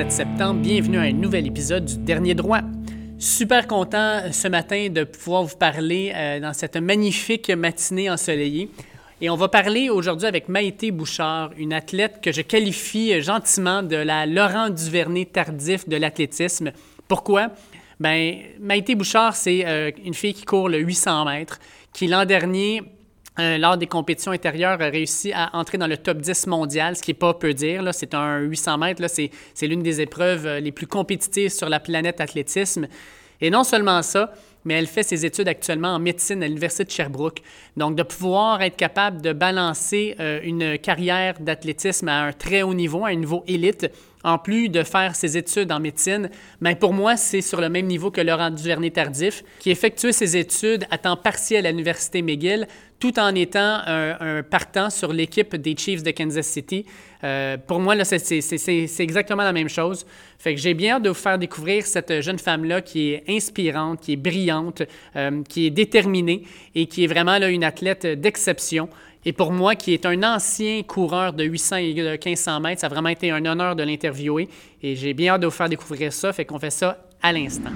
27 septembre. Bienvenue à un nouvel épisode du Dernier Droit. Super content ce matin de pouvoir vous parler euh, dans cette magnifique matinée ensoleillée. Et on va parler aujourd'hui avec Maïté Bouchard, une athlète que je qualifie gentiment de la Laurent Duvernay tardif de l'athlétisme. Pourquoi? Ben, Maïté Bouchard, c'est euh, une fille qui court le 800 mètres, qui l'an dernier euh, lors des compétitions intérieures, a réussi à entrer dans le top 10 mondial, ce qui n'est pas peu dire. C'est un 800 mètres, c'est l'une des épreuves euh, les plus compétitives sur la planète athlétisme. Et non seulement ça, mais elle fait ses études actuellement en médecine à l'Université de Sherbrooke. Donc, de pouvoir être capable de balancer euh, une carrière d'athlétisme à un très haut niveau, à un niveau élite, en plus de faire ses études en médecine, mais ben, pour moi, c'est sur le même niveau que Laurent Duvernay-Tardif, qui effectuait ses études à temps partiel à l'Université McGill, tout en étant un, partant sur l'équipe des Chiefs de Kansas City. Euh, pour moi, c'est exactement la même chose. Fait que j'ai bien hâte de vous faire découvrir cette jeune femme-là qui est inspirante, qui est brillante, euh, qui est déterminée et qui est vraiment là, une athlète d'exception. Et pour moi, qui est un ancien coureur de 800 et de 1500 mètres, ça a vraiment été un honneur de l'interviewer. Et j'ai bien hâte de vous faire découvrir ça. Fait qu'on fait ça à l'instant.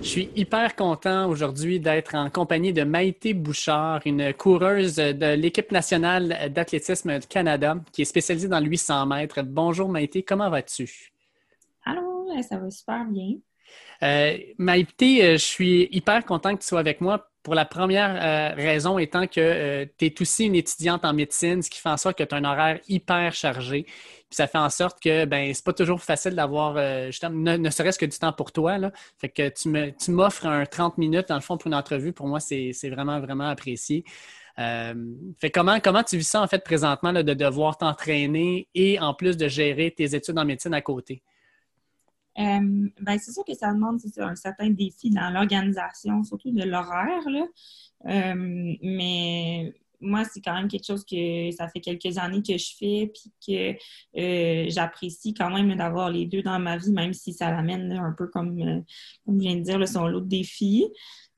Je suis hyper content aujourd'hui d'être en compagnie de Maïté Bouchard, une coureuse de l'équipe nationale d'athlétisme du Canada qui est spécialisée dans le 800 mètres. Bonjour Maïté, comment vas-tu? Allô, ça va super bien. Euh, Maïté, euh, je suis hyper content que tu sois avec moi pour la première euh, raison étant que euh, tu es aussi une étudiante en médecine, ce qui fait en sorte que tu as un horaire hyper chargé. Puis ça fait en sorte que ben c'est pas toujours facile d'avoir euh, ne, serait-ce que du temps pour toi. Fait que tu m'offres un 30 minutes dans le fond pour une entrevue. Pour moi, c'est vraiment, vraiment apprécié. fait comment, comment tu vis ça en fait présentement de devoir t'entraîner et en plus de gérer tes études en médecine à côté? Euh, ben, c'est sûr que ça demande un certain défi dans l'organisation, surtout de l'horaire. Euh, mais moi, c'est quand même quelque chose que ça fait quelques années que je fais, puis que euh, j'apprécie quand même d'avoir les deux dans ma vie, même si ça l'amène un peu comme, comme je viens de dire, son lot de défis.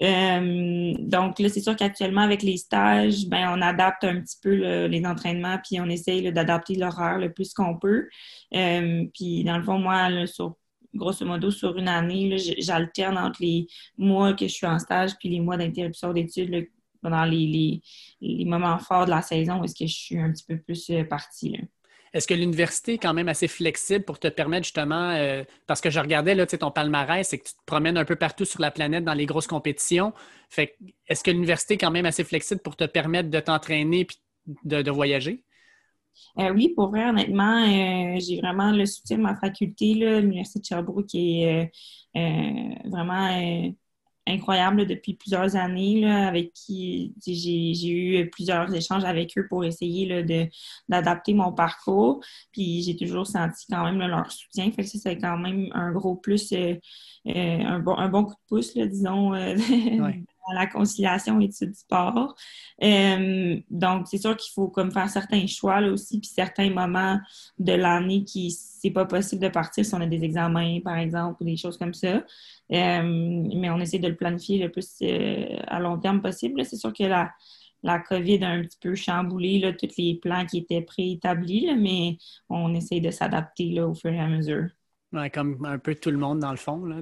donc là, c'est sûr qu'actuellement, avec les stages, ben, on adapte un petit peu les entraînements, puis on essaye d'adapter l'horaire le plus qu'on peut. puis dans le fond, moi, sur grosso modo, sur une année, j'alterne entre les mois que je suis en stage puis les mois d'interruption d'études pendant les, moments forts de la saison où est-ce que je suis un petit peu plus euh, partie. Est-ce que l'université est quand même assez flexible pour te permettre justement, euh, parce que je regardais là, ton palmarès, c'est que tu te promènes un peu partout sur la planète dans les grosses compétitions. Fait est-ce que l'université est quand même assez flexible pour te permettre de t'entraîner et de, voyager? Euh, oui, pour vrai, honnêtement, euh, j'ai vraiment le soutien de ma faculté, l'Université de Sherbrooke, qui est euh, vraiment incroyable depuis plusieurs années, avec qui j'ai eu plusieurs échanges avec eux pour essayer d'adapter mon parcours. Puis j'ai toujours senti quand même leur soutien. Fait que ça, c'est quand même un gros plus, un, bon, un bon coup de pouce, disons, la conciliation études sport. Euh, donc, c'est sûr qu'il faut comme faire certains choix là aussi, puis certains moments de l'année qui c'est pas possible de partir si on a des examens, par exemple, ou des choses comme ça. Euh, mais on essaie de le planifier le plus euh, à long terme possible. C'est sûr que la, la COVID a un petit peu chamboulé là, tous les plans qui étaient préétablis, mais on essaie de s'adapter au fur et à mesure. Ouais, comme un peu tout le monde, dans le fond. Là.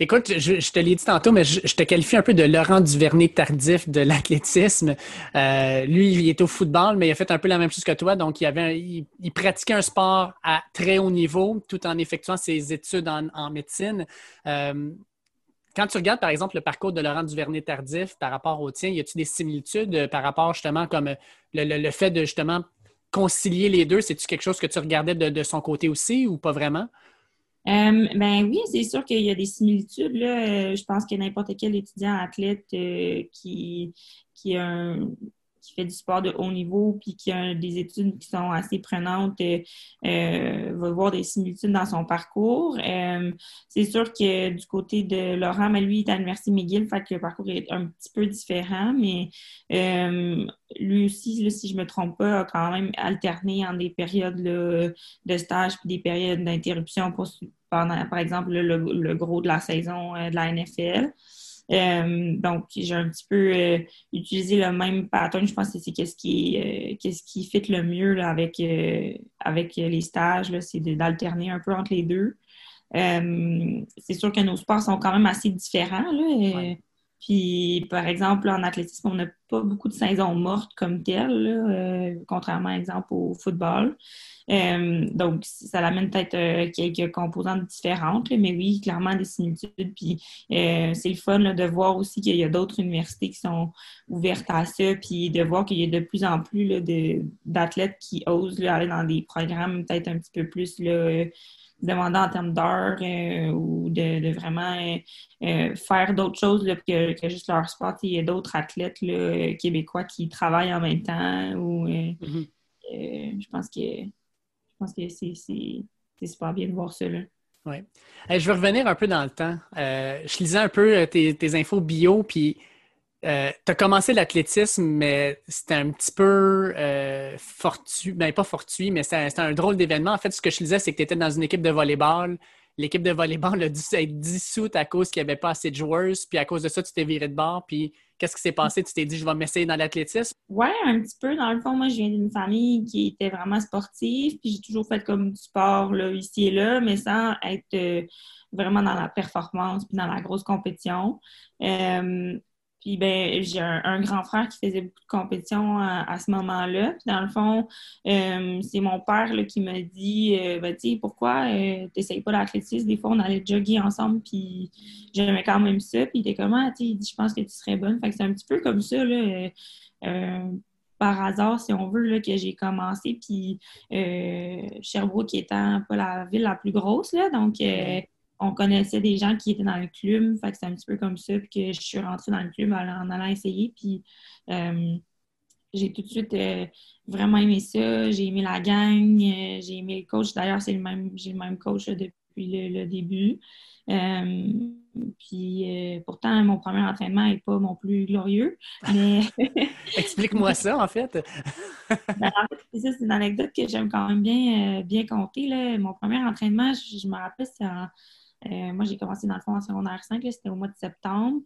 Écoute, je, te l'ai dit tantôt, mais je, te qualifie un peu de Laurent Duvernay tardif de l'athlétisme. Euh, lui, il est au football, mais il a fait un peu la même chose que toi. Donc, il, avait il, pratiquait un sport à très haut niveau tout en effectuant ses études en, médecine. Euh, quand tu regardes, par exemple, le parcours de Laurent Duvernay tardif par rapport au tien, y a-t-il des similitudes par rapport justement comme le, fait de justement concilier les deux? C'est-tu quelque chose que tu regardais de son côté aussi ou pas vraiment? Euh, ben oui, c'est sûr qu'il y a des similitudes. Là. Euh, je pense que n'importe quel étudiant athlète euh, qui, qui, a qui fait du sport de haut niveau puis qui a des études qui sont assez prenantes va voir des similitudes dans son parcours. c'est sûr que du côté de Laurent, mais lui, il est à l'Université McGill, fait que le parcours est un petit peu différent, mais lui aussi, si je me trompe pas, a quand même alterné en des périodes de stage puis des périodes d'interruption pendant, par exemple, le, gros de la saison euh, de la NFL. Euh, donc, j'ai un petit peu euh, utilisé le même pattern. Je pense que c'est qu'est-ce qui, euh, qu'est-ce qui fit le mieux avec, avec les stages, c'est d'alterner un peu entre les deux. c'est sûr que nos sports sont quand même assez différents. Là, Puis, par exemple, en athlétisme, on n'a pas beaucoup de saisons mortes comme telles, contrairement, exemple, au football. Euh, donc, ça amène peut-être euh, quelques composantes différentes, mais oui, clairement des similitudes. Puis euh, c'est le fun de voir aussi qu'il y a d'autres universités qui sont ouvertes à ça, puis de voir qu'il y a de plus en plus d'athlètes qui osent aller dans des programmes peut-être un petit peu plus demandants en termes d'heures ou de, vraiment faire d'autres choses que, juste leur sport. Il y a d'autres athlètes québécois qui travaillent en même temps ou mm-hmm. je pense que je pense que c'est super bien de voir ça. Oui. je vais revenir un peu dans le temps. Euh, je lisais un peu euh, tes, infos bio, puis euh, tu as commencé l'athlétisme, mais c'était un petit peu fortuit, ben pas fortuit, mais c'était un drôle d'événement. En fait, ce que je lisais, c'est que tu étais dans une équipe de volleyball. L'équipe de volleyball a dû être dissoute à cause qu'il n'y avait pas assez de joueurs, puis à cause de ça, tu t'es viré de bord, puis Qu'est-ce qui s'est passé? Tu t'es dit, je vais m'essayer dans l'athlétisme? Oui, un petit peu. Dans le fond, moi, je viens d'une famille qui était vraiment sportive, puis j'ai toujours fait comme du sport là, ici et là, mais sans être euh, vraiment dans la performance puis dans la grosse compétition. Euh, puis ben, j'ai un, grand frère qui faisait beaucoup de compétitions à, ce moment-là. Puis dans le fond, euh, c'est mon père là, qui m'a dit euh, ben, tu sais, pourquoi euh, tu n'essayes pas l'athlétisme? Des fois, on allait jogger ensemble, puis j'aimais quand même ça. Puis il était comme ah, tu sais, je pense que tu serais bonne. Fait que c'est un petit peu comme ça, là. par hasard, si on veut, là, que j'ai commencé. Puis Sherbrooke étant pas la ville la plus grosse, là, donc on connaissait des gens qui étaient dans le club. Fait que c'est un petit peu comme ça. Puis que je suis rentrée dans le club en, allant essayer. Puis euh, j'ai tout de suite euh, vraiment aimé ça. J'ai aimé la gang. Euh, j'ai aimé le coach. D'ailleurs, c'est le même, j'ai le même coach depuis le, début. puis pourtant, mon premier entraînement n'est pas mon plus glorieux. Mais... Explique-moi ça, en fait. Ben, ça, c'est une anecdote que j'aime quand même bien, bien compter. Là. Mon premier entraînement, je, je me rappelle, c'est en euh, moi, j'ai commencé dans le fond en secondaire 5, c'était au mois de septembre.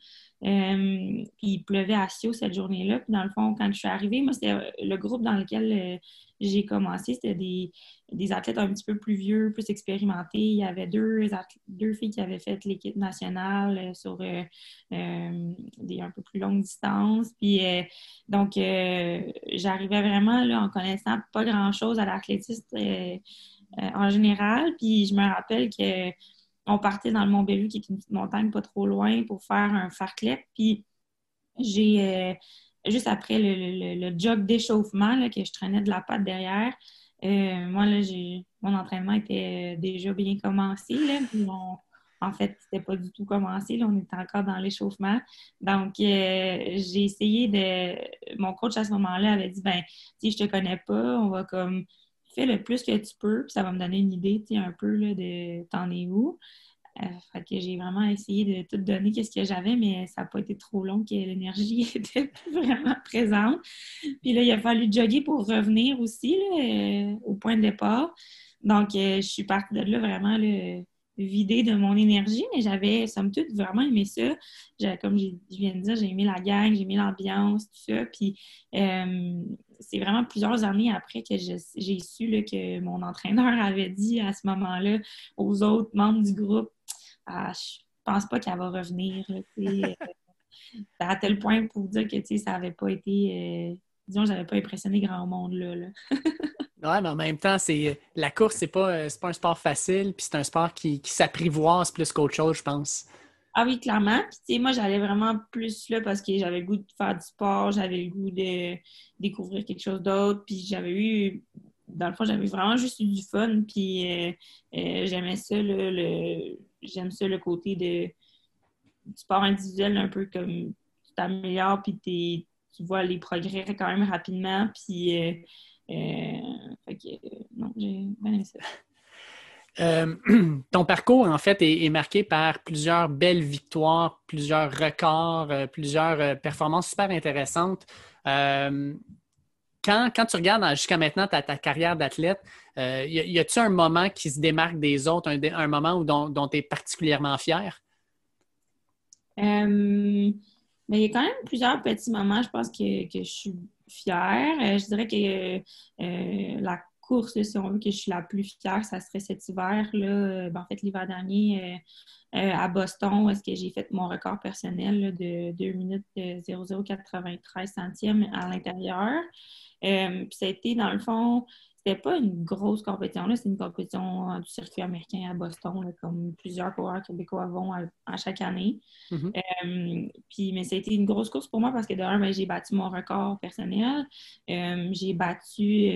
Euh, puis il pleuvait à Sio cette journée-là. Puis dans le fond, quand je suis arrivée, moi, c'était euh, le groupe dans lequel j'ai commencé. C'était des, athlètes un petit peu plus vieux, plus expérimentés. Il y avait deux, deux filles qui avaient fait l'équipe nationale sur des un peu plus longues distances. Puis donc, j'arrivais vraiment là, en connaissant pas grand-chose à l'athlétisme en général. Puis je me rappelle que on partait dans le Mont Bellu, qui est une petite montagne pas trop loin, pour faire un farclet. Puis j'ai, euh, juste après le, jog d'échauffement, que je traînais de la patte derrière, euh, moi, là, j'ai, mon entraînement était euh, déjà bien commencé. En fait, c'était pas du tout commencé. On était encore dans l'échauffement. Donc, j'ai essayé de. Mon coach à ce moment-là avait dit ben, si je te connais pas, on va comme fais le plus que tu peux, puis ça va me donner une idée, tu sais, un peu là, de t'en es où. Euh, fait que j'ai vraiment essayé de tout donner qu'est-ce que j'avais, mais ça n'a pas été trop long que l'énergie était vraiment présente. Puis là, il a fallu jogger pour revenir aussi là, euh, au point de départ. Donc, euh, je suis partie de là vraiment là, vidée de mon énergie, mais j'avais, somme toute, vraiment aimé ça. Comme je viens de dire, j'ai aimé la gang, j'ai aimé l'ambiance, tout ça. Puis, c'est vraiment plusieurs années après que j'ai su que mon entraîneur avait dit à ce moment-là aux autres membres du groupe ah, Je pense pas qu'elle va revenir. Euh, à tel point pour dire que ça n'avait pas été. Euh, disons, j'avais pas impressionné grand monde là. là. ouais, mais en même temps, c'est la course, c'est pas, euh, pas un sport facile, puis c'est un sport qui, qui s'apprivoise plus qu'autre chose, je pense. Ah oui, clairement. Puis, moi, j'allais vraiment plus là parce que j'avais le goût de faire du sport, j'avais le goût de découvrir quelque chose d'autre. Puis, j'avais eu, dans le fond, j'avais vraiment juste eu du fun. Puis, euh, euh, j'aimais ça, le, j'aime ça, le côté de, du sport individuel, un peu comme tu t'améliores, puis tu vois les progrès quand même rapidement. Puis, fait que, non, j'ai bien aimé ça. Euh, ton parcours, en fait, est, marqué par plusieurs belles victoires, plusieurs records, euh, plusieurs euh, performances super intéressantes. Quand, tu regardes jusqu'à maintenant ta, carrière d'athlète, y a-t-il un moment qui se démarque des autres, un, moment où, dont, tu es particulièrement fier? Euh, mais il y a quand même plusieurs petits moments, je pense, que, que je suis fière. Euh, je dirais que euh, la course, si on veut que je suis la plus fière, ça serait cet hiver. Là, ben, en fait, l'hiver dernier à Boston, est-ce que j'ai fait mon record personnel de 2 minutes 0093 centièmes à l'intérieur. ça a été, dans le fond, c'était pas une grosse compétition, là, c'est une compétition euh, du circuit américain à Boston, comme plusieurs coureurs québécois vont à, chaque année. Mm-hmm. Euh, puis, mais ça a été une grosse course pour moi parce que de ben, j'ai battu mon record personnel. Euh, j'ai battu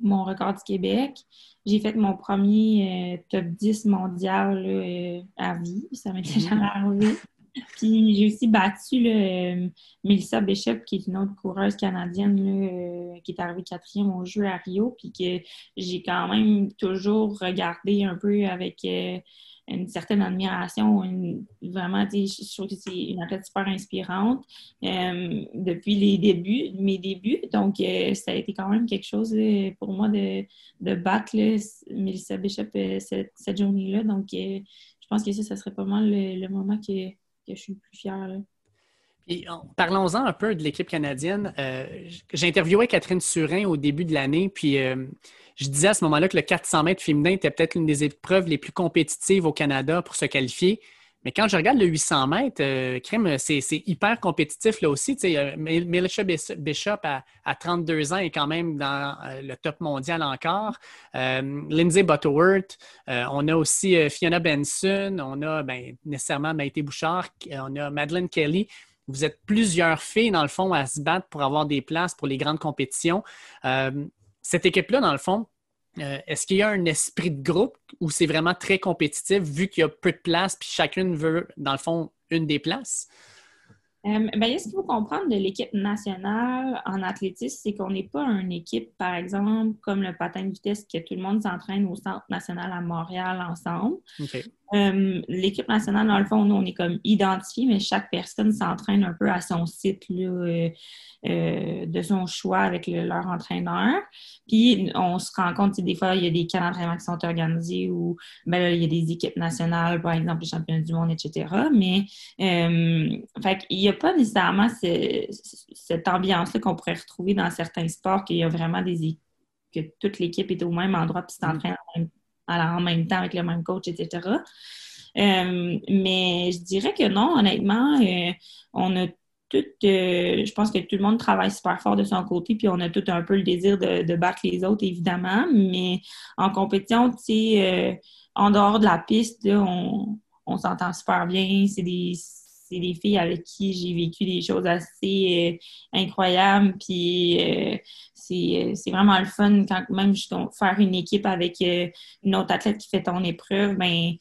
mon record du Québec. J'ai fait mon premier top 10 mondial à vie. Ça m'était mm-hmm. jamais arrivé. Puis j'ai aussi battu le, Melissa Bishop, qui est une autre coureuse canadienne euh, qui est arrivée quatrième au jeu à Rio, puis que j'ai quand même toujours regardé un peu avec euh, une certaine admiration. vraiment, je trouve que c'est une athlète super inspirante euh, depuis les débuts, mes débuts. Donc, ça a été quand même quelque chose pour moi de, de battre Melissa Bishop cette, journée-là. Donc, je pense que ça, ça serait pas mal le moment que je suis plus fière. Parlons-en un peu de l'équipe canadienne. Euh, J'interviewais Catherine Surin au début de l'année, puis euh, je disais à ce moment-là que le 400 mètres féminin était peut-être l'une des épreuves les plus compétitives au Canada pour se qualifier. Mais quand je regarde le 800 mètres, euh, c'est hyper compétitif là aussi. Euh, Militia Bishop à, 32 ans est quand même dans euh, le top mondial encore. Lindsay Butterworth, on a aussi Fiona Benson, on a ben, nécessairement Maïté Bouchard, on a Madeleine Kelly. Vous êtes plusieurs filles, dans le fond, à se battre pour avoir des places pour les grandes compétitions. cette équipe-là, dans le fond, euh, est-ce qu'il y a un esprit de groupe où c'est vraiment très compétitif vu qu'il y a peu de place puis chacune veut, dans le fond, une des places? Euh, ben, ce qu'il faut comprendre de l'équipe nationale en athlétisme, c'est qu'on n'est pas une équipe, par exemple, comme le patin de vitesse, que tout le monde s'entraîne au Centre national à Montréal ensemble. Euh, l'équipe nationale, dans le fond, nous, on est comme identifié, mais chaque personne s'entraîne un peu à son site là, euh, de son choix avec leur entraîneur. Puis, on se rend compte, des fois, il y a des camps d'entraînement qui sont organisés où ben, il y a des équipes nationales, par exemple, les championnats du monde, etc. Mais, fait il n'y a pas nécessairement cette ambiance-là qu'on pourrait retrouver dans certains sports, qu'il y a vraiment des que toute l'équipe est au même endroit puis s'entraîne en, en, même temps avec le même coach, etc. Euh, mais je dirais que non, honnêtement, euh, on a tout, euh, je pense que tout le monde travaille super fort de son côté, puis on a tout un peu le désir de, battre les autres, évidemment, mais en compétition, tu sais, en dehors de la piste, on, on s'entend super bien, c'est des c'est des filles avec qui j'ai vécu des choses assez euh, incroyables. Puis euh, euh, c'est vraiment le fun quand même faire une équipe avec une autre athlète qui fait ton épreuve. Ben,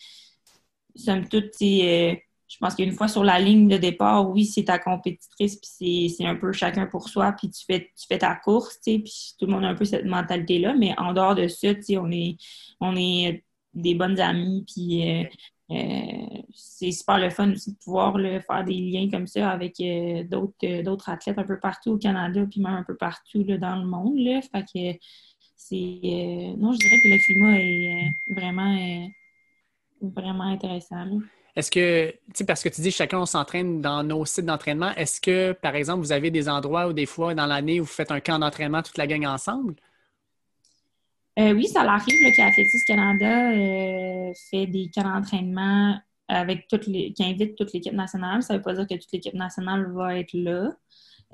somme toute, je pense qu'une fois sur la ligne de départ, oui, c'est ta compétitrice, puis c'est un peu chacun pour soi, puis tu fais, tu fais ta course, puis tout le monde a un peu cette mentalité-là, mais en dehors de ça, on est, on est des bonnes amies, puis c'est super le fun aussi de pouvoir faire des liens comme ça avec euh, euh, d'autres athlètes un peu partout au Canada, puis même un peu partout dans le monde. Là. Fait que c'est. non, je dirais que le climat est vraiment, vraiment intéressant. Est-ce que, tu sais, parce que tu dis chacun on s'entraîne dans nos sites d'entraînement, est-ce que, par exemple, vous avez des endroits où des fois dans l'année vous faites un camp d'entraînement toute la gang ensemble? Euh, oui, ça arrive qu'Athlétisme Canada euh, fait des camps d'entraînement avec toutes les, qui invite toute l'équipe nationale. Ça ne veut pas dire que toute l'équipe nationale va être là.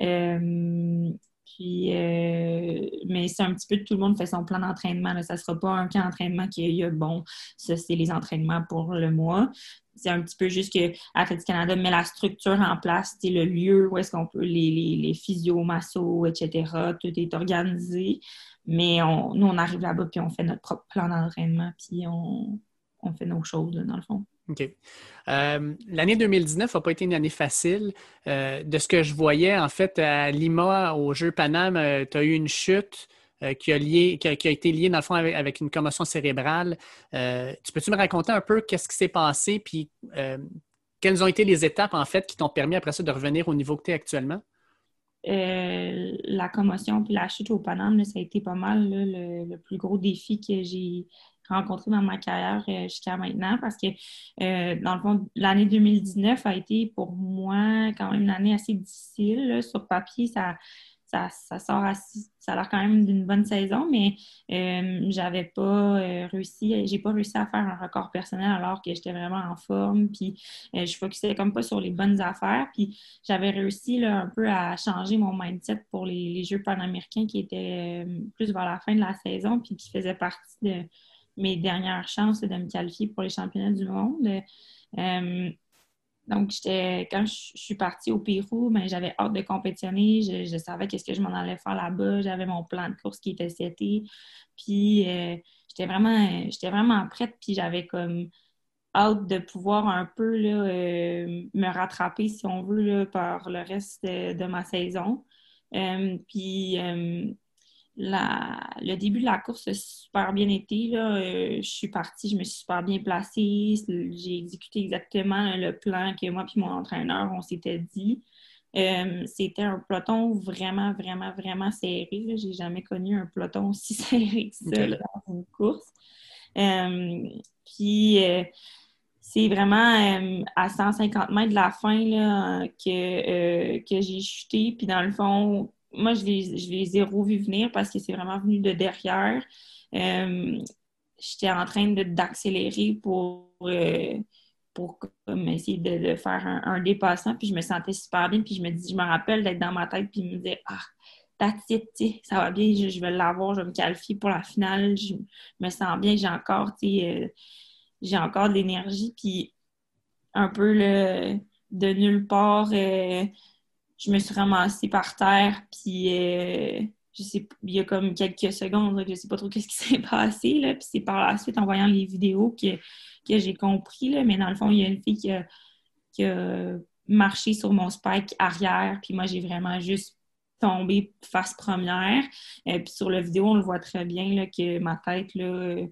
Euh, puis, mais c'est un petit peu tout le monde fait son plan d'entraînement. Ça ne sera pas un camp d'entraînement qui y a, bon, ça c'est les entraînements pour le mois. C'est un petit peu juste que Athlétisme Canada met la structure en place, c'est le lieu où est-ce qu'on peut, les, les, les physios, massos, etc. Tout est organisé. Mais nous, on arrive là-bas, puis on fait notre propre plan d'entraînement, puis on, fait nos choses, dans le fond. OK. Euh, l'année 2019 n'a pas été une année facile. Euh, de ce que je voyais, en fait, à Lima, au Jeu Paname, euh, tu as eu une chute qui, a lié, qui, a, été liée, dans le fond, avec, une commotion cérébrale. tu peux-tu me raconter un peu qu'est-ce qui s'est passé, puis quelles ont été les étapes, en fait, qui t'ont permis après ça de revenir au niveau que tu es actuellement? La commotion puis la chute au Paname, ça a été pas mal le, plus gros défi que j'ai rencontré dans ma carrière jusqu'à maintenant parce que, dans le fond, l'année 2019 a été pour moi quand même une année assez difficile. Sur papier, ça ça, sort ça a l'air quand même d'une bonne saison, mais euh, j'avais pas euh, réussi, j'ai pas réussi à faire un record personnel alors que j'étais vraiment en forme, puis euh, je focusais comme pas sur les bonnes affaires, puis j'avais réussi là, un peu à changer mon mindset pour les, Jeux panaméricains qui étaient plus vers la fin de la saison, puis qui faisaient partie de mes dernières chances de me qualifier pour les championnats du monde. Donc, j'étais, quand je, suis partie au Pérou, ben, j'avais hâte de compétitionner. Je, savais qu'est-ce que je m'en allais faire là-bas. J'avais mon plan de course qui était seté. Puis, euh, j'étais vraiment, j'étais vraiment prête. Puis, j'avais comme hâte de pouvoir un peu là, euh, me rattraper, si on veut, par le reste de, ma saison. Euh, puis, le début de la course a super bien été. Là. Euh, je suis partie, je me suis super bien placée. J'ai exécuté exactement le plan que moi et mon entraîneur, on s'était dit. Euh, c'était un peloton vraiment, vraiment, vraiment serré. J'ai jamais connu un peloton aussi serré que ça dans une course. Euh, puis c'est vraiment à 150 mètres de la fin là, que, que j'ai chuté. Puis dans le fond, moi, je les, je les ai vu venir parce que c'est vraiment venu de derrière. Euh, j'étais en train d'accélérer pour, euh, pour essayer de, faire un, dépassement, puis je me sentais super bien, puis je me dis, je me rappelle d'être dans ma tête, puis me dire, ah, that's it, ça va bien, je, vais l'avoir, je vais me qualifier pour la finale, je me sens bien, j'ai encore, euh, j'ai encore de l'énergie, puis un peu le, de nulle part, je me suis ramassée par terre, puis euh, je sais, il y a comme quelques secondes, là, je sais pas trop qu'est-ce qui s'est passé, là, puis c'est par la suite, en voyant les vidéos, que, que j'ai compris, là, mais dans le fond, il y a une fille qui a, marché sur mon spike arrière, puis moi, j'ai vraiment juste tombé face première. euh, puis sur la vidéo, on le voit très bien là, que ma tête là,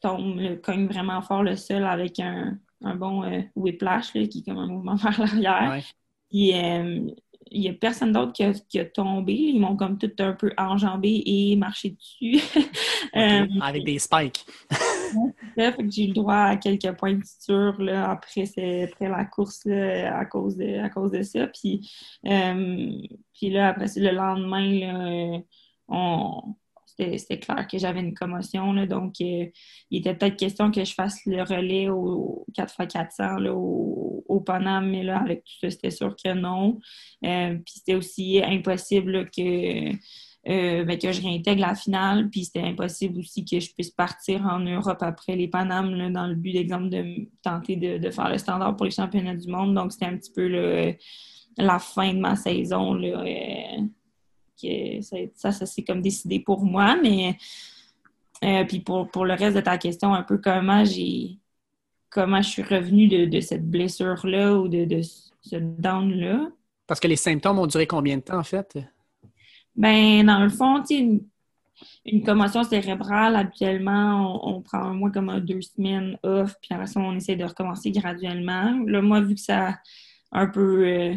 tombe, cogne vraiment fort le sol avec un, bon euh, whiplash qui est comme un mouvement vers l'arrière. Il n'y a personne d'autre qui a, tombé. Ils m'ont comme tout un peu enjambé et marché dessus. Euh, avec des spikes. j'ai eu le droit à quelques points de suture là, après, après la course à, cause de, à cause de ça. Puis, euh, puis là, après, le lendemain, là, on, c'était clair que j'avais une commotion. Là, donc, euh, il était peut-être question que je fasse le relais au 4x400 là, au, au, Paname, mais là, avec tout ça, c'était sûr que non. Euh, puis c'était aussi impossible que, euh, ben, que je réintègre la finale. Puis c'était impossible aussi que je puisse partir en Europe après les Panames dans le but, d'exemple, de tenter de, faire le standard pour les championnats du monde. Donc, c'était un petit peu la fin de ma saison. Là, ça, ça, s'est comme décidé pour moi, mais euh, puis pour, le reste de ta question, un peu comment j'ai comment je suis revenue de, cette blessure-là ou de, ce down-là. Parce que les symptômes ont duré combien de temps, en fait? Ben, dans le fond, tu une, commotion cérébrale, habituellement, on, prend un mois comme deux semaines off, puis après ça, on essaie de recommencer graduellement. Là, moi, vu que ça a un peu euh,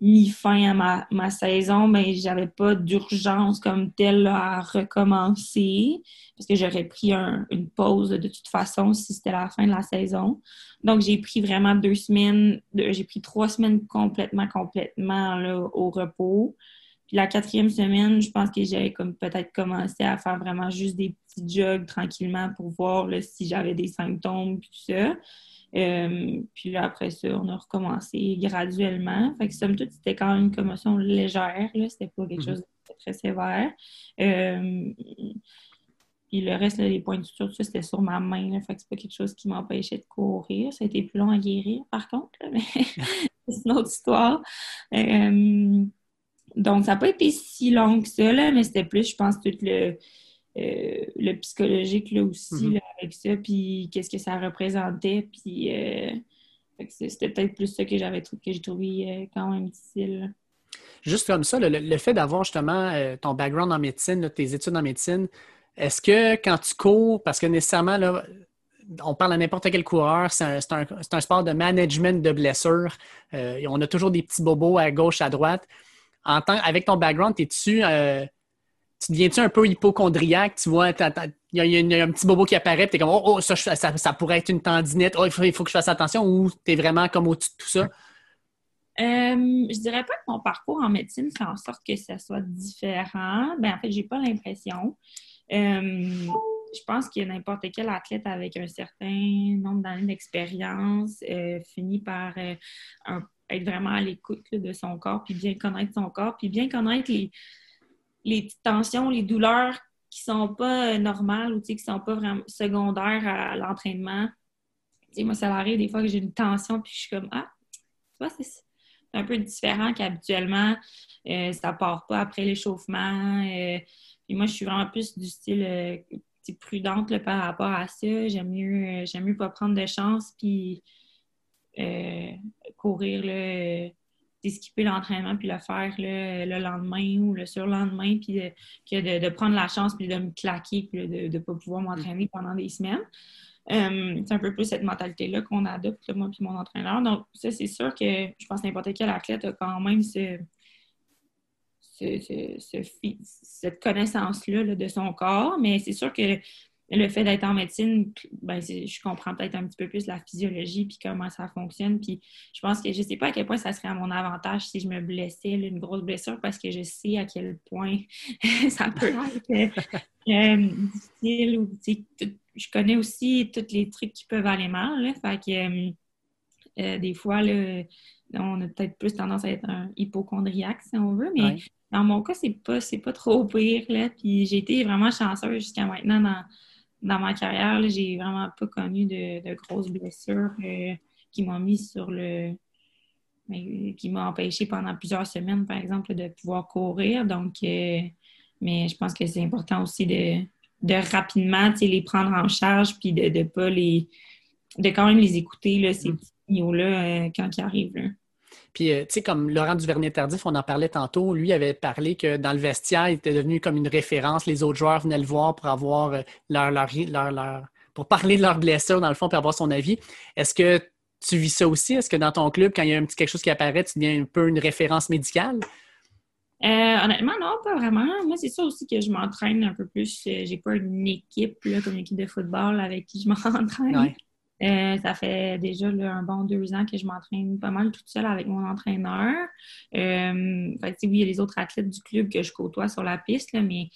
mis fin à ma, saison, mais j'avais pas d'urgence comme telle à recommencer parce que j'aurais pris une pause de toute façon si c'était la fin de la saison. Donc, j'ai pris vraiment deux semaines, j'ai pris trois semaines complètement, complètement au repos. Puis la quatrième semaine, je pense que j'avais comme peut-être commencé à faire vraiment juste des petits jogs tranquillement pour voir si j'avais des symptômes puis tout ça. Euh, puis là, après ça, on a recommencé graduellement. Fait que somme toute, c'était quand même une commotion légère. Là. C'était pas quelque mhm. chose de très sévère. Euh, puis le reste, les points de suture, ça, c'était sur ma main. Là. Fait que c'est pas quelque chose qui m'empêchait de courir. Ça a été plus long à guérir, par contre. mais c'est une autre histoire. Euh, donc, ça n'a pas été si long que ça, là, mais c'était plus, je pense, tout le euh, le psychologique là aussi mhm. avec ça, puis qu'est-ce que ça représentait, puis euh, c'était peut-être plus ça que j'avais que j'ai trouvé euh, quand même difficile. Juste comme ça, le, fait d'avoir justement ton background en médecine, tes études en médecine, est-ce que quand tu cours, parce que nécessairement, là, on parle à n'importe quel coureur, c'est un, sport de management de blessures. on a toujours des petits bobos à gauche, à droite. En avec ton background, es-tu tu deviens-tu un peu hypochondriaque? Tu vois, il y, a un petit bobo qui apparaît, tu es comme, oh, oh ça, ça, pourrait être une tendinite, oh, il faut, faut que je fasse attention, ou tu es vraiment comme au-dessus de tout ça? Euh, je dirais pas que mon parcours en médecine fait en sorte que ça soit différent. Ben, en fait, j'ai pas l'impression. Euh, je pense que n'importe quel athlète avec un certain nombre d'années d'expérience euh, finit par euh, être vraiment à l'écoute de son corps, puis bien connaître son corps, puis bien connaître les, les tensions, les douleurs qui sont pas normales ou qui sont pas vraiment secondaires à l'entraînement. Moi, ça arrive des fois que j'ai une tension, puis je suis comme Ah, tu vois, c'est un peu différent qu'habituellement. Euh, ça part pas après l'échauffement. Euh, moi, je suis vraiment plus du style euh, prudente par rapport à ça. J'aime mieux, j'aime mieux pas prendre de chance puis courir, skipper l'entraînement puis le faire le lendemain ou le surlendemain, puis que de, prendre la chance puis de me claquer puis de ne pas pouvoir m'entraîner pendant des semaines. Euh, c'est un peu plus cette mentalité-là qu'on adopte, moi et mon entraîneur. Donc, ça, c'est sûr que je pense que n'importe quel athlète a quand même ce, cette connaissance-là de son corps, mais c'est sûr que le fait d'être en médecine, ben, je comprends peut-être un petit peu plus la physiologie puis comment ça fonctionne. Puis je pense que je ne sais pas à quel point ça serait à mon avantage si je me blessais, une grosse blessure, parce que je sais à quel point ça peut être euh, difficile ou je connais aussi tous les trucs qui peuvent aller mal. Là, fait que euh, euh, des fois, là, on a peut-être plus tendance à être un hypochondriaque, si on veut, mais dans mon cas, c'est pas, pas trop pire. Là, puis j'ai été vraiment chanceuse jusqu'à maintenant dans, dans ma carrière. J'ai vraiment pas connu de, grosses blessures euh, qui m'ont mis sur le. Ben, qui m'ont empêché pendant plusieurs semaines, par exemple, de pouvoir courir. Donc, mais je pense que c'est important aussi de de rapidement les prendre en charge puis de, de pas les de quand même les écouter là, ces mm. petits signaux-là euh, quand ils arrivent. Puis, euh, tu sais, comme Laurent Duvernay-Tardif, on en parlait tantôt, lui avait parlé que dans le vestiaire, il était devenu comme une référence. Les autres joueurs venaient le voir pour avoir euh, leur, leur, leur, pour parler de leurs blessures, dans le fond, pour avoir son avis. Est-ce que tu vis ça aussi? Est-ce que dans ton club, quand il y a un petit quelque chose qui apparaît, tu deviens un peu une référence médicale? Euh, honnêtement, non, pas vraiment. Moi, c'est ça aussi que je m'entraîne un peu plus. J'ai pas une équipe, là, comme une équipe de football avec qui je m'entraîne. Euh, ça fait déjà un bon deux ans que je m'entraîne pas mal toute seule avec mon entraîneur. Euh, fait, oui, il y a les autres athlètes du club que je côtoie sur la piste, mais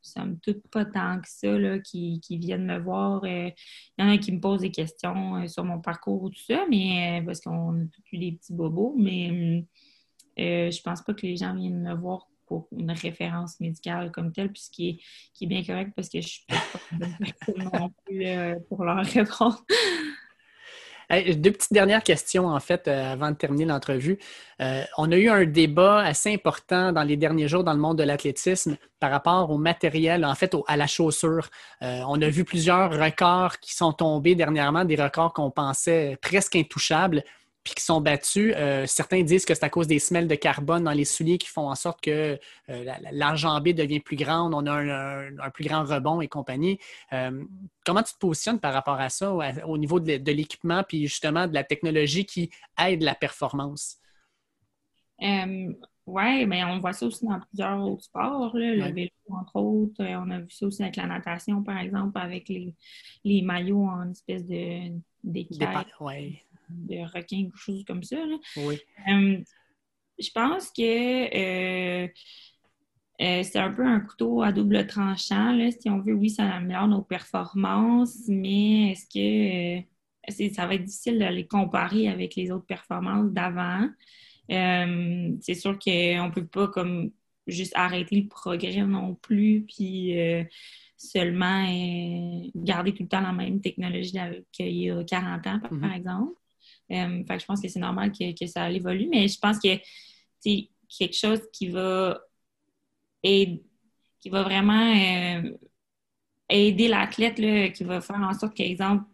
ça me touche pas tant que ça là, qui, viennent me voir. Il y en a qui me posent des questions sur mon parcours ou tout ça, mais parce qu'on a tous des petits bobos, mais euh, je pense pas que les gens viennent me voir pour une référence médicale comme telle, puis ce qui est, bien correct parce que je suis pas non plus euh, pour leur répondre. deux petites dernières questions, en fait, euh, avant de terminer l'entrevue. on a eu un débat assez important dans les derniers jours dans le monde de l'athlétisme par rapport au matériel, en fait, à la chaussure. on a vu plusieurs records qui sont tombés dernièrement, des records qu'on pensait presque intouchables puis qui sont battus. Euh, certains disent que c'est à cause des semelles de carbone dans les souliers qui font en sorte que euh, l'enjambée devient plus grande, on a un, plus grand rebond et compagnie. Euh, comment tu te positionnes par rapport à ça au niveau de, l'équipement puis justement de la technologie qui aide la performance? oui, mais on voit ça aussi dans plusieurs autres sports, le vélo, entre autres. On a vu ça aussi avec la natation, par exemple, avec les, les maillots en espèce de. Ouais de requin, quelque chose comme ça. Oui. Euh, je pense que euh, euh, c'est un peu un couteau à double tranchant. Là, si on veut, oui, ça améliore nos performances, mais est-ce que ça va être difficile de les comparer avec les autres performances d'avant? c'est sûr qu'on ne peut pas comme juste arrêter le progrès non plus, puis seulement garder tout le temps la même technologie qu'il y a 40 ans, par mm-hmm. exemple. Euh, je pense que c'est normal que, ça évolue, mais je pense que c'est quelque chose qui va aider, qui va vraiment euh, aider l'athlète, qui va faire en sorte qu'exemple,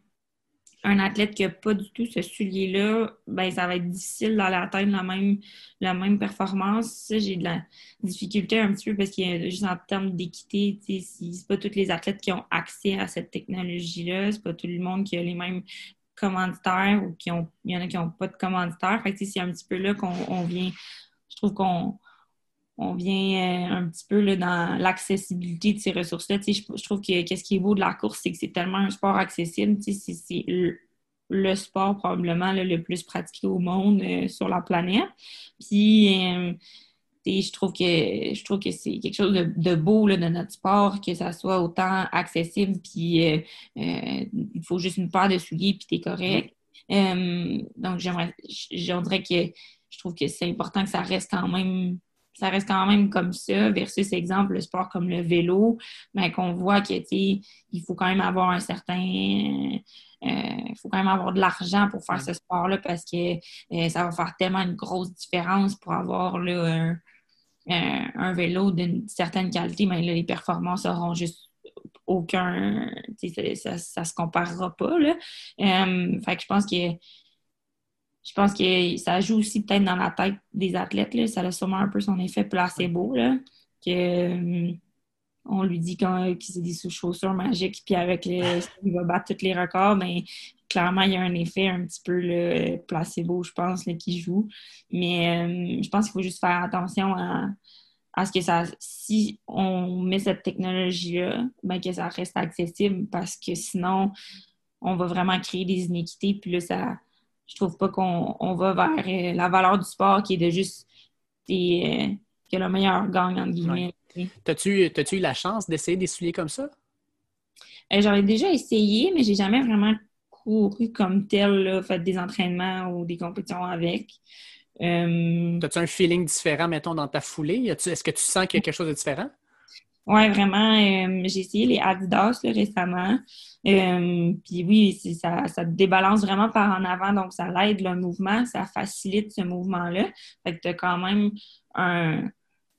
un athlète qui n'a pas du tout ce soulier-là, ben, ça va être difficile d'atteindre la même, la même performance. j'ai de la difficulté un petit peu parce a juste en termes d'équité, c'est pas tous les athlètes qui ont accès à cette technologie-là, c'est pas tout le monde qui a les mêmes commanditaires ou qui ont, il y en a qui n'ont pas de commanditaires. Fait c'est un petit peu là qu'on vient, je trouve qu'on on vient un petit peu là, dans l'accessibilité de ces ressources-là. Je, je, trouve que ce qui est beau de la course, c'est que c'est tellement un sport accessible. C'est le, sport probablement le plus pratiqué au monde sur la planète. Puis je trouve que je trouve que c'est quelque chose de, beau là, de notre sport, que ça soit autant accessible, puis euh, euh, il faut juste une paire de souliers, puis t'es correct. Euh, donc, j'aimerais, je dirais que je trouve que c'est important que ça reste quand même ça reste quand même comme ça, versus, exemple, le sport comme le vélo, mais ben, qu'on voit que, il faut quand même avoir un certain... il faut quand même avoir de l'argent pour faire ce sport-là parce que ça va faire tellement une grosse différence pour avoir là, un, euh, un vélo d'une certaine qualité, mais les performances auront juste aucun. Ça, ça, se comparera pas. Là. Euh, fait que je pense que je pense que ça joue aussi peut-être dans la tête des athlètes. Là. Ça a sûrement un peu son effet placebo. Là, que, euh, on lui dit qu'il s'est des sous-chaussures magiques, puis avec les, il va battre tous les records, mais clairement, il y a un effet un petit peu le placebo, je pense, qui joue. Mais euh, je pense qu'il faut juste faire attention à, ce que ça, si on met cette technologie-là, ben, que ça reste accessible parce que sinon, on va vraiment créer des inéquités. Puis là, ça, je trouve pas qu'on va vers euh, la valeur du sport qui est de juste euh, que le meilleur gagne, entre guillemets. T'as-tu eu la chance d'essayer des souliers comme ça? J'en ai déjà essayé, mais j'ai jamais vraiment couru comme tel, fait des entraînements ou des compétitions avec. Euh... As-tu un feeling différent, mettons, dans ta foulée? Est-ce que tu sens qu'il y a quelque chose de différent? Oui, vraiment. Euh, j'ai essayé les Adidas récemment. Euh, puis oui, ça, ça débalance vraiment par en avant, donc ça l'aide le mouvement, ça facilite ce mouvement-là. Fait que tu as quand même un,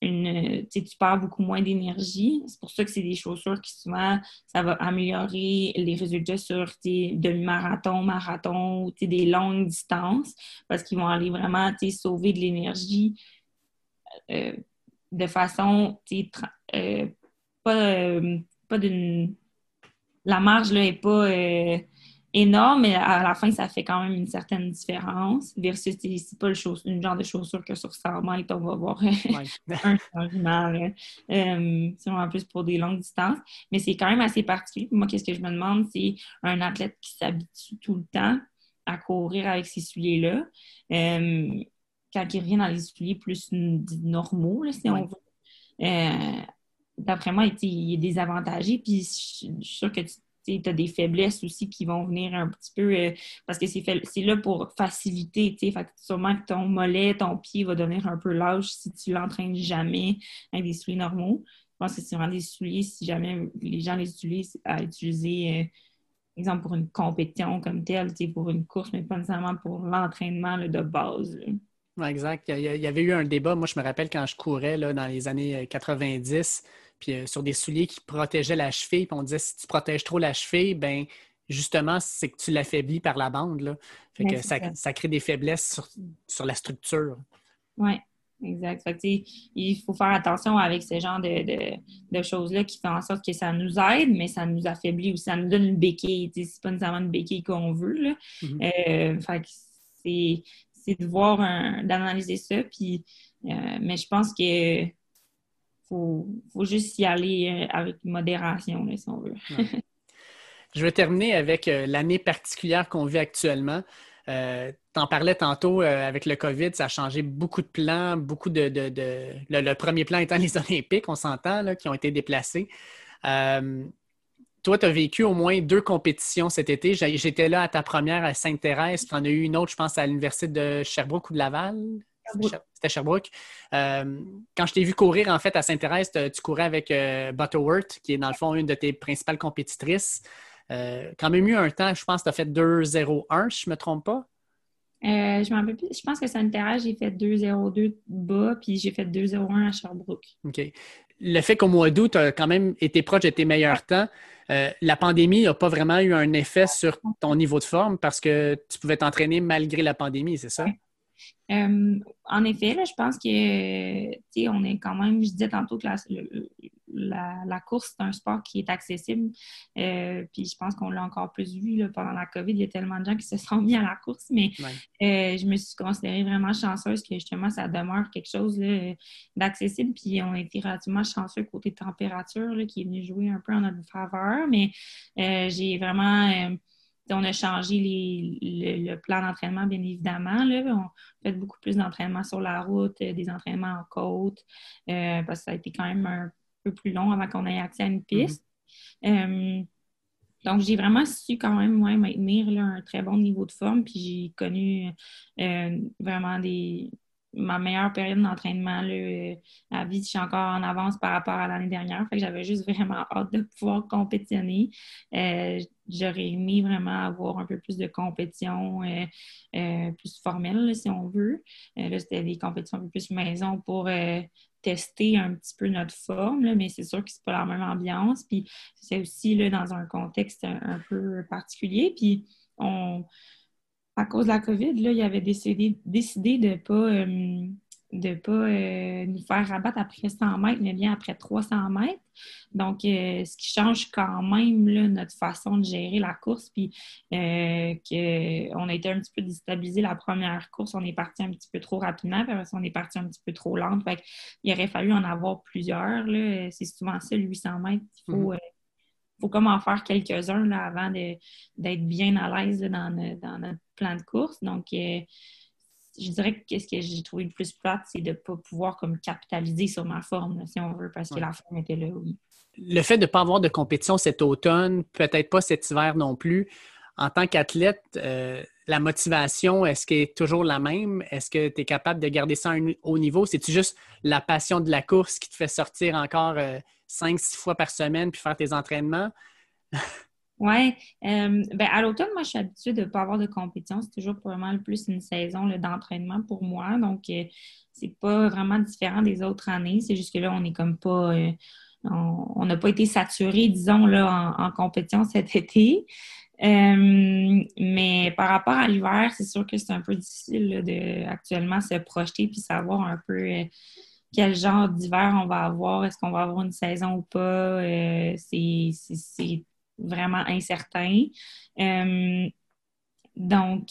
tu perds beaucoup moins d'énergie. C'est pour ça que c'est des chaussures qui souvent, ça va améliorer les résultats sur tes demi-marathons, marathons ou des longues distances parce qu'ils vont aller vraiment sauver de l'énergie euh, de façon euh, pas, euh, pas d'une. La marge n'est pas énorme, mais à la fin, ça fait quand même une certaine différence versus c'est pas le une genre de chaussure que sur 100 mètres, on va voir un changement. Euh, vraiment plus pour des longues distances. Mais c'est quand même assez particulier. Moi, qu'est-ce que je me demande, c'est un athlète qui s'habitue tout le temps à courir avec ces souliers-là. Euh, quand il revient dans les souliers plus normaux, si on veut. Euh, d'après moi, il est désavantagé. Puis je suis sûre que tu tu as des faiblesses aussi qui vont venir un petit peu euh, parce que c'est là pour faciliter. Sûrement que ton mollet, ton pied va devenir un peu lâche si tu l'entraînes jamais avec des souliers normaux. Je pense que c'est vraiment des souliers, si jamais les gens les utilisent à utiliser, euh, exemple, pour une compétition comme telle, pour une course, mais pas nécessairement pour l'entraînement de base. exact. Il y, avait eu un débat, moi je me rappelle quand je courais là, dans les années 90, euh, puis euh, sur des souliers qui protégeaient la cheville. Puis on disait si tu protèges trop la cheville, ben justement, c'est que tu l'affaiblis par la bande. Là. Fait que ça, crée des faiblesses sur, la structure. Oui, exact. il faut faire attention avec ce genre de, choses-là qui font en sorte que ça nous aide, mais ça nous affaiblit ou ça nous donne une béquille. C'est pas nécessairement une béquille qu'on veut. Là. Euh, c'est de voir, d'analyser ça. Puis, euh, mais je pense que faut, faut juste y aller euh, avec modération, si on veut. Je vais terminer avec euh, l'année particulière qu'on vit actuellement. Euh, tu en parlais tantôt avec le COVID, ça a changé beaucoup de plans, beaucoup de. le, premier plan étant les Olympiques, on s'entend, qui ont été déplacés. toi, tu as vécu au moins deux compétitions cet été. J'étais là à ta première à Sainte-Thérèse, tu en as eu une autre, je pense, à l'Université de Sherbrooke ou de Laval. C'était Sherbrooke. Euh, quand je t'ai vu courir, en fait, à Saint-Thérèse, tu courais avec euh, Butterworth, qui est dans le fond une de tes principales compétitrices. Euh, quand même eu un temps, je pense que tu as fait 2-0-1, si je ne me trompe pas. je m'en plus. Je pense que Sainte-Thérèse, j'ai fait 2-0-2 bas, puis j'ai fait 2-0-1 à Sherbrooke. OK. Le fait qu'au mois d'août, tu as quand même été proche de tes meilleurs temps, la pandémie n'a pas vraiment eu un effet sur ton niveau de forme parce que tu pouvais t'entraîner malgré la pandémie, c'est ça? Euh, en effet, là, je pense que, tu sais, on est quand même, je disais tantôt que la, la, course, c'est un sport qui est accessible. Euh, puis je pense qu'on l'a encore plus vu là, pendant la COVID. Il y a tellement de gens qui se sont mis à la course, mais euh, je me suis considérée vraiment chanceuse que justement, ça demeure quelque chose d'accessible. Puis on a été relativement chanceux côté température là, qui est venu jouer un peu en notre faveur. Mais j'ai vraiment on a changé le, plan d'entraînement, bien évidemment. Là. On fait beaucoup plus d'entraînement sur la route, euh, des entraînements en côte, euh, parce que ça a été quand même un peu plus long avant qu'on ait accès à une piste. Mm-hmm. Euh, donc, j'ai vraiment su quand même maintenir un très bon niveau de forme, puis j'ai connu vraiment des, ma meilleure période d'entraînement euh, à vie, je suis encore en avance par rapport à l'année dernière. Fait que j'avais juste vraiment hâte de pouvoir compétitionner. Euh, j'aurais aimé vraiment avoir un peu plus de compétition euh, plus formelle, si on veut. là, c'était des compétitions un peu plus maison pour tester un petit peu notre forme, mais c'est sûr que c'est pas la même ambiance. Puis c'est aussi là, dans un contexte un peu particulier. Puis on à cause de la COVID, là, il avait décidé, décidé de ne pas, euh, de pas euh, nous faire rabattre après 100 mètres, mais bien après 300 mètres. Donc, euh, ce qui change quand même là, notre façon de gérer la course. Puis, qu'on a été un petit peu déstabilisé la première course. On est parti un petit peu trop rapidement, puis on est parti un petit peu trop lent. Fait il aurait fallu en avoir plusieurs. C'est souvent ça, le 800 mètres. Il faut. Faut comme en faire quelques-uns avant d'être bien à l'aise dans, notre plan de course. Donc, euh, je dirais que ce que j'ai trouvé le plus plate, c'est de ne pas pouvoir comme capitaliser sur ma forme, si on veut, parce que la forme était là, oui. Le fait de ne pas avoir de compétition cet automne, peut-être pas cet hiver non plus, en tant qu'athlète, euh, la motivation, est-ce qu'elle est toujours la même? Est-ce que tu es capable de garder ça à un haut niveau? C'est-tu juste la passion de la course qui te fait sortir encore euh, cinq, six fois par semaine puis faire tes entraînements? oui. Euh, ben, à l'automne, moi, je suis habituée de ne pas avoir de compétition. C'est toujours vraiment le plus une saison d'entraînement pour moi. Donc, c'est pas vraiment différent des autres années. C'est juste que là, on est comme pas on n'a pas été saturé, disons, là, en compétition cet été. Euh, mais par rapport à l'hiver, c'est sûr que c'est un peu difficile de actuellement se projeter puis savoir un peu euh, quel genre d'hiver on va avoir. Est-ce qu'on va avoir une saison ou pas? Euh, c'est vraiment incertain. donc,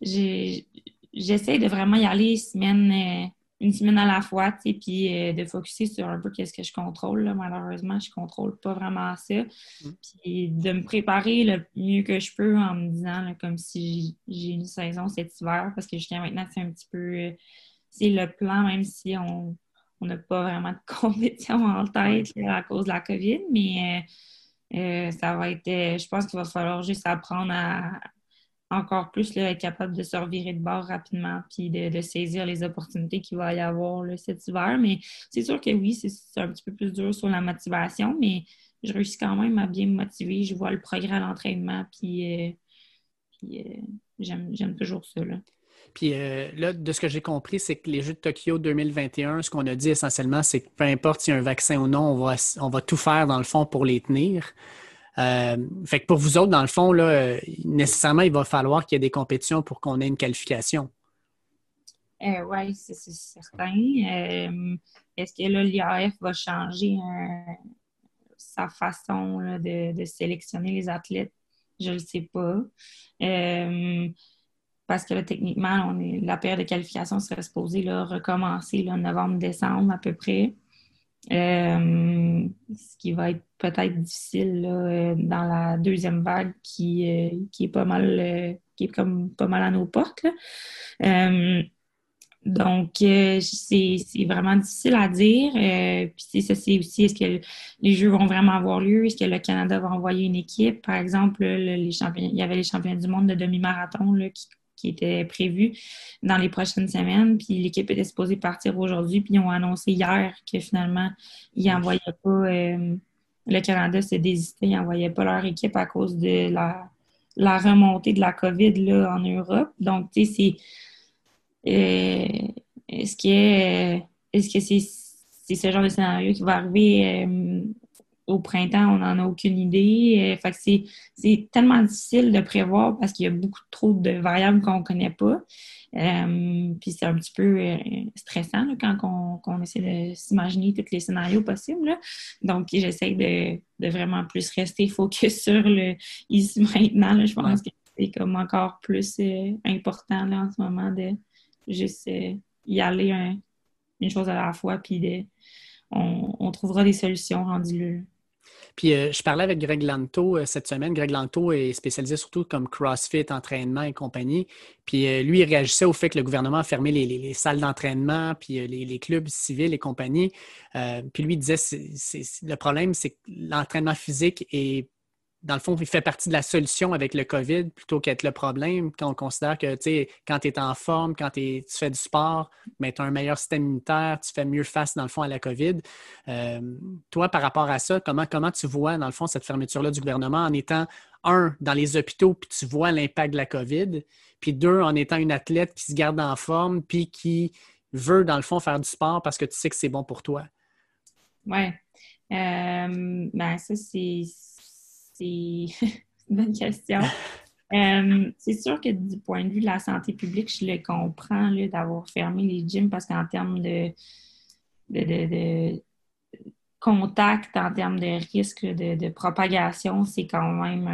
j'essaie de vraiment y aller semaine une semaine à la fois, tu sais, puis euh, de focuser sur un peu qu'est-ce que je contrôle. Malheureusement, je contrôle pas vraiment ça. Mm. Puis de me préparer le mieux que je peux en me disant comme si j'ai une saison cet hiver, parce que jusqu'à maintenant, c'est un petit peu euh, c'est le plan, même si on n'a pas vraiment de compétition en tête à cause de la COVID, mais euh, ça va être, je pense qu'il va falloir juste apprendre à, encore plus là, être capable de se revirer de bord rapidement puis de, saisir les opportunités qu'il va y avoir là, cet hiver. Mais c'est sûr que oui, c'est un petit peu plus dur sur la motivation, mais je réussis quand même à bien me motiver. Je vois le progrès à l'entraînement, puis, euh, euh, j'aime toujours ça. Là. Puis euh, là, de ce que j'ai compris, c'est que les Jeux de Tokyo 2021, ce qu'on a dit essentiellement, c'est que peu importe s'il y a un vaccin ou non, on va, on va tout faire dans le fond pour les tenir. Euh, fait que pour vous autres, dans le fond, là, nécessairement, il va falloir qu'il y ait des compétitions pour qu'on ait une qualification. Euh, oui, c'est certain. Euh, est-ce que l'IAF va changer sa façon de, sélectionner les athlètes? Je ne le sais pas. Parce que techniquement, on est, la période de qualification serait supposée là, recommencer en novembre-décembre à peu près. Euh, ce qui va être peut-être difficile euh, dans la deuxième vague qui, euh, qui est pas mal qui est comme pas mal à nos portes. donc, c'est vraiment difficile à dire. puis ça, c'est aussi, est-ce que les Jeux vont vraiment avoir lieu? Est-ce que le Canada va envoyer une équipe? Par exemple, les il y avait les champions du monde de demi-marathon qui qui était prévu dans les prochaines semaines. Puis l'équipe était supposée partir aujourd'hui, puis ils ont annoncé hier que finalement, ils n'envoyaient pas. Euh, le Canada s'est désisté, ils n'envoyaient pas leur équipe à cause de la, la remontée de la COVID là, en Europe. Donc, tu sais, c'est. Euh, est-ce que est-ce que c'est ce genre de scénario qui va arriver au printemps, on n'en a aucune idée. fait que c'est tellement difficile de prévoir parce qu'il y a beaucoup trop de variables qu'on ne connaît pas. puis c'est un petit peu stressant quand on, essaie de s'imaginer tous les scénarios possibles. Donc, j'essaie de, de, vraiment plus rester focus sur le ici maintenant. Je pense que c'est comme encore plus important là, en ce moment de juste y aller une chose à la fois, puis on, trouvera des solutions rendues. Puis euh, je parlais avec Greg Lanto euh, cette semaine. Greg Lanto est spécialisé surtout comme CrossFit, entraînement et compagnie. Puis euh, lui, il réagissait au fait que le gouvernement a fermé les, salles d'entraînement, puis les, clubs civils et compagnie. puis lui, il disait le problème, c'est que l'entraînement physique est dans le fond, il fait partie de la solution avec le COVID plutôt qu'être le problème. Quand on considère que, tu sais, quand tu es en forme, quand tu fais du sport, mais tu as un meilleur système immunitaire, tu fais mieux face, dans le fond, à la COVID. Euh, toi, par rapport à ça, comment, comment tu vois, dans le fond, cette fermeture-là du gouvernement en étant, un, dans les hôpitaux, puis tu vois l'impact de la COVID, puis deux, en étant une athlète qui se garde en forme, puis qui veut, dans le fond, faire du sport parce que tu sais que c'est bon pour toi? Oui. Euh, ben, ça, c'est c'est une bonne question. Euh, c'est sûr que du point de vue de la santé publique, je le comprends d'avoir fermé les gyms parce qu'en termes de, de, contact, en termes de risque de, propagation, c'est quand même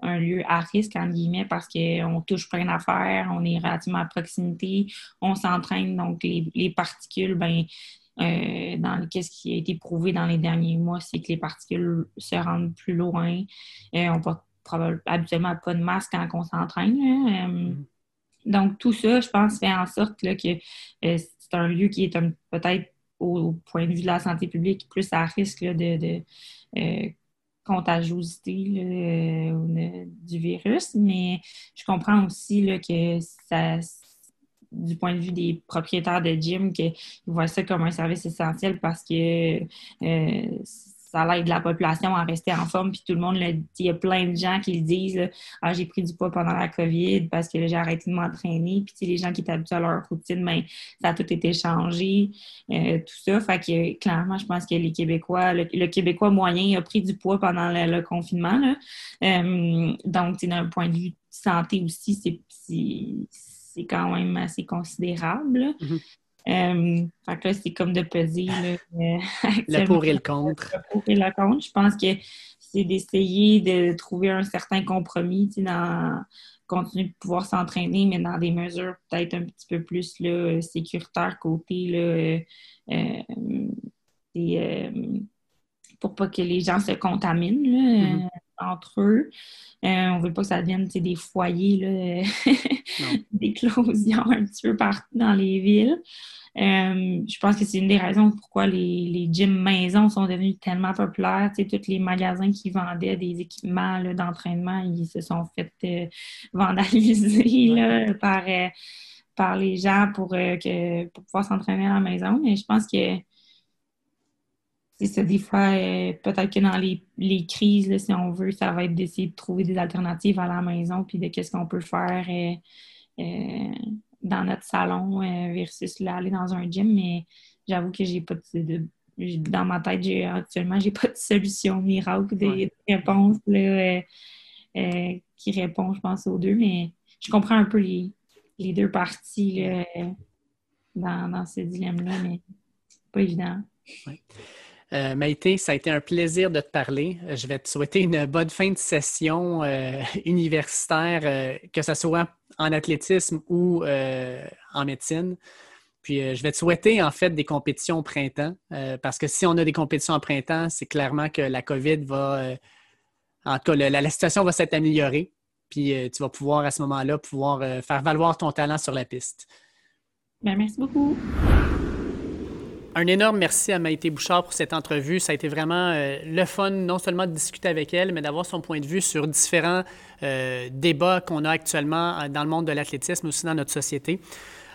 un, lieu à risque, en guillemets, parce qu'on touche plein d'affaires, on est relativement à proximité, on s'entraîne, donc les, les particules, ben euh, dans qu'est-ce qui a été prouvé dans les derniers mois, c'est que les particules se rendent plus loin. Euh, on porte habituellement pas de masque quand on s'entraîne. Euh, mm-hmm. donc, tout ça, je pense, fait en sorte que c'est un lieu qui est peut-être au, point de vue de la santé publique plus à risque de, contagiosité du virus, mais je comprends aussi là, que ça, du point de vue des propriétaires de gym qu'ils voient ça comme un service essentiel parce que euh, ça aide la population à rester en forme. Puis tout le monde. Il y a plein de gens qui le disent Ah, j'ai pris du poids pendant la COVID parce que j'ai arrêté de m'entraîner. Puis les gens qui étaient habitués à leur routine, ben, ça a tout été changé. Euh, tout ça. Fait que clairement, je pense que les Québécois, le, Québécois moyen a pris du poids pendant le, confinement. Euh, donc, d'un point de vue santé aussi, c'est c'est quand même assez considérable. Euh, fait que là, c'est comme de peser. Là, le pour et le contre. Le pour et le contre. Je pense que c'est d'essayer de trouver un certain compromis dans continuer de pouvoir s'entraîner, mais dans des mesures peut-être un petit peu plus là, sécuritaires côté là, euh, euh, pour pas que les gens se contaminent. Là, mm-hmm entre eux. Euh, on ne veut pas que ça devienne des foyers, d'éclosion un petit peu partout dans les villes. Euh, je pense que c'est une des raisons pourquoi les, les gyms maison sont devenus tellement populaires. Tu tous les magasins qui vendaient des équipements d'entraînement, ils se sont fait euh, vandaliser par, par les gens pour, que, pour pouvoir s'entraîner à la maison. Mais je pense que ça, des fois, euh, peut-être que dans les, crises, si on veut, ça va être d'essayer de trouver des alternatives à la maison, puis de qu'est-ce qu'on peut faire euh, euh, dans notre salon versus là, aller dans un gym. Mais j'avoue que j'ai pas de, dans ma tête, j'ai, actuellement, j'ai pas de solution miracle, des réponses qui répond, je pense, aux deux. Mais je comprends un peu les, deux parties dans, dans ce dilemme-là, mais c'est pas évident. Euh, Maïté, ça a été un plaisir de te parler. Euh, je vais te souhaiter une bonne fin de session euh, universitaire, que ce soit en athlétisme ou en médecine. Puis je vais te souhaiter en fait des compétitions au printemps, parce que si on a des compétitions au printemps, c'est clairement que la COVID va, en tout cas, la, situation va s'être améliorée. Puis tu vas pouvoir à ce moment-là pouvoir faire valoir ton talent sur la piste. Bien, merci beaucoup. Un énorme merci à Maïté Bouchard pour cette entrevue. Ça a été vraiment euh, le fun, non seulement de discuter avec elle, mais d'avoir son point de vue sur différents euh, débats qu'on a actuellement euh, dans le monde de l'athlétisme, aussi dans notre société.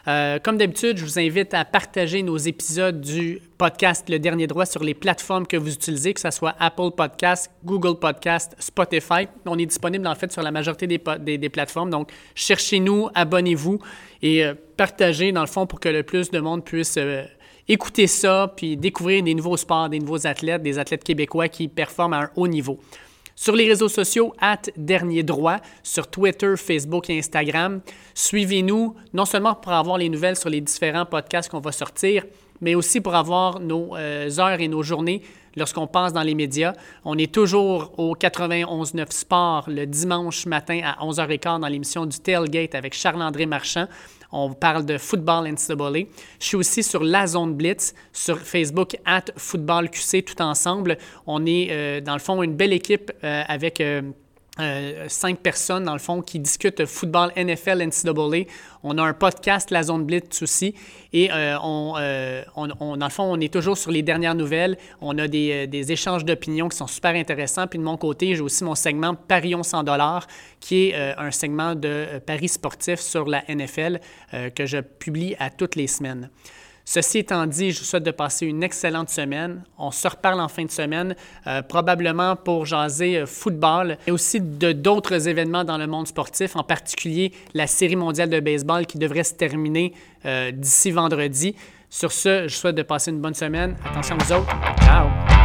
comme d'habitude, je vous invite à partager nos épisodes du podcast Le Dernier Droit sur les plateformes que vous utilisez, que ce soit Apple Podcast, Google Podcast, Spotify. On est disponible en fait sur la majorité des plateformes. Donc, cherchez-nous, abonnez-vous et partagez dans le fond pour que le plus de monde puisse écouter ça, puis découvrir des nouveaux sports, des nouveaux athlètes, des athlètes québécois qui performent à un haut niveau. Sur les réseaux sociaux, at Dernier Droit, sur Twitter, Facebook et Instagram. Suivez-nous, non seulement pour avoir les nouvelles sur les différents podcasts qu'on va sortir, mais aussi pour avoir nos euh, heures et nos journées lorsqu'on passe dans les médias. On est toujours au 91.9 Sport le dimanche matin à 11h15 dans l'émission du Tailgate avec Charles-André Marchand. On parle de football NCAA. Je suis aussi sur La Zone Blitz, sur Facebook, at QC tout ensemble. On est, euh, dans le fond, une belle équipe euh, avec euh, cinq personnes, dans le fond, qui discutent football NFL, NCAA. On a un podcast, La Zone Blitz aussi. Et euh, euh, on, on, dans le fond, on est toujours sur les dernières nouvelles. On a des, des échanges d'opinions qui sont super intéressants. Puis de mon côté, j'ai aussi mon segment Parions 100 dollars, qui est un segment de paris sportifs sur la NFL que je publie à toutes les semaines. Ceci étant dit, je vous souhaite de passer une excellente semaine. On se reparle en fin de semaine, euh, probablement pour jaser euh, football et aussi d'autres événements dans le monde sportif, en particulier la Série mondiale de baseball qui devrait se terminer euh, d'ici vendredi. Sur ce, je vous souhaite de passer une bonne semaine. Attention aux autres. Ciao!